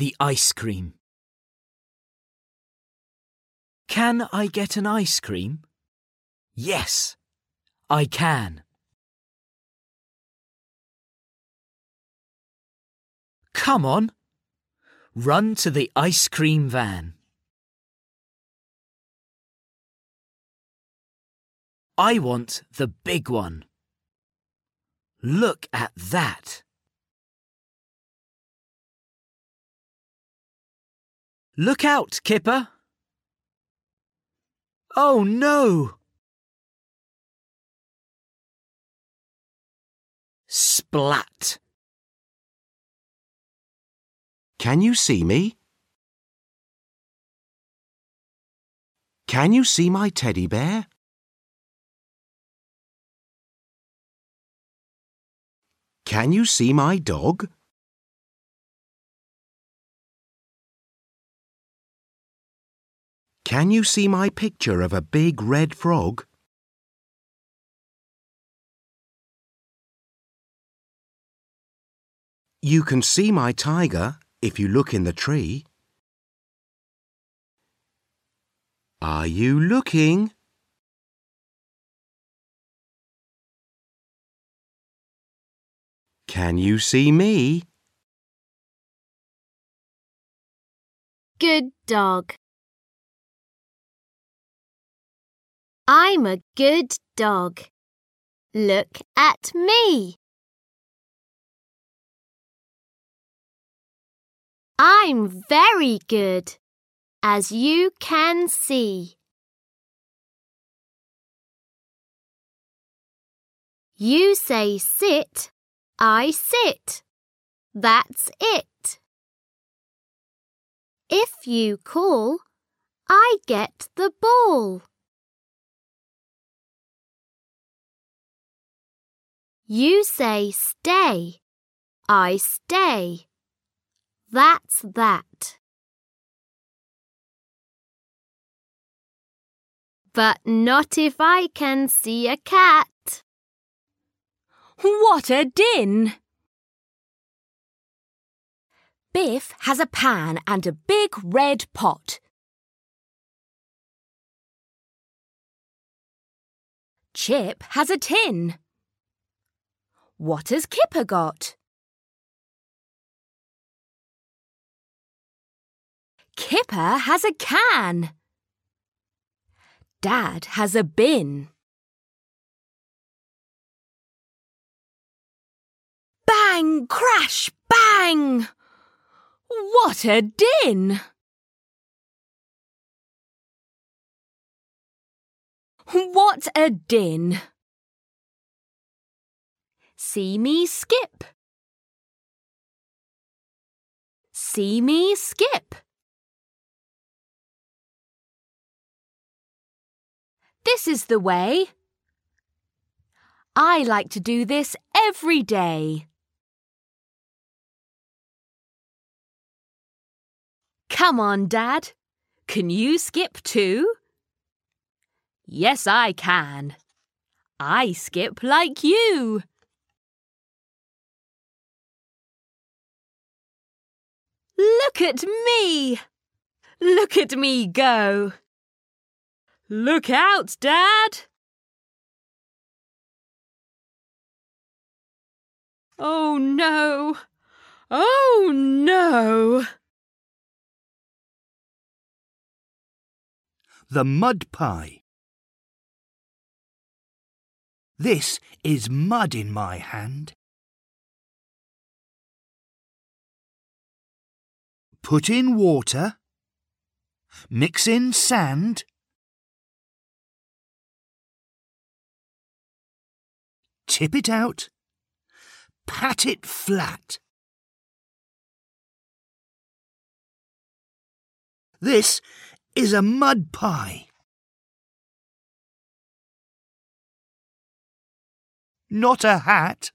the ice cream. Can I get an ice cream? Yes, I can. Come on. Run to the ice cream van. I want the big one. Look at that. Look out, Kipper. Oh no! Splat! Can you see me? Can you see my teddy bear? Can you see my dog? Can you see my picture of a big red frog? You can see my tiger if you look in the tree. Are you looking? Can you see me? Good dog. I'm a good dog. Look at me. I'm very good, as you can see. You say sit, I sit. That's it. If you call, I get the ball. You say stay. I stay. That's that. But not if I can see a cat. What a din! Biff has a pan and a big red pot. Chip has a tin. What has Kipper got? Kipper has a can. Dad has a bin. Bang, crash, bang! What a din! What a din! See me skip. See me skip. This is the way. I like to do this every day. Come on, Dad. Can you skip too? Yes, I can. I skip like you. Look at me! Look at me go! Look out, Dad! Oh no! Oh no! The mud pie. This is mud in my hand. Put in water. Mix in sand. Tip it out. Pat it flat. This is a mud pie. Not a hat.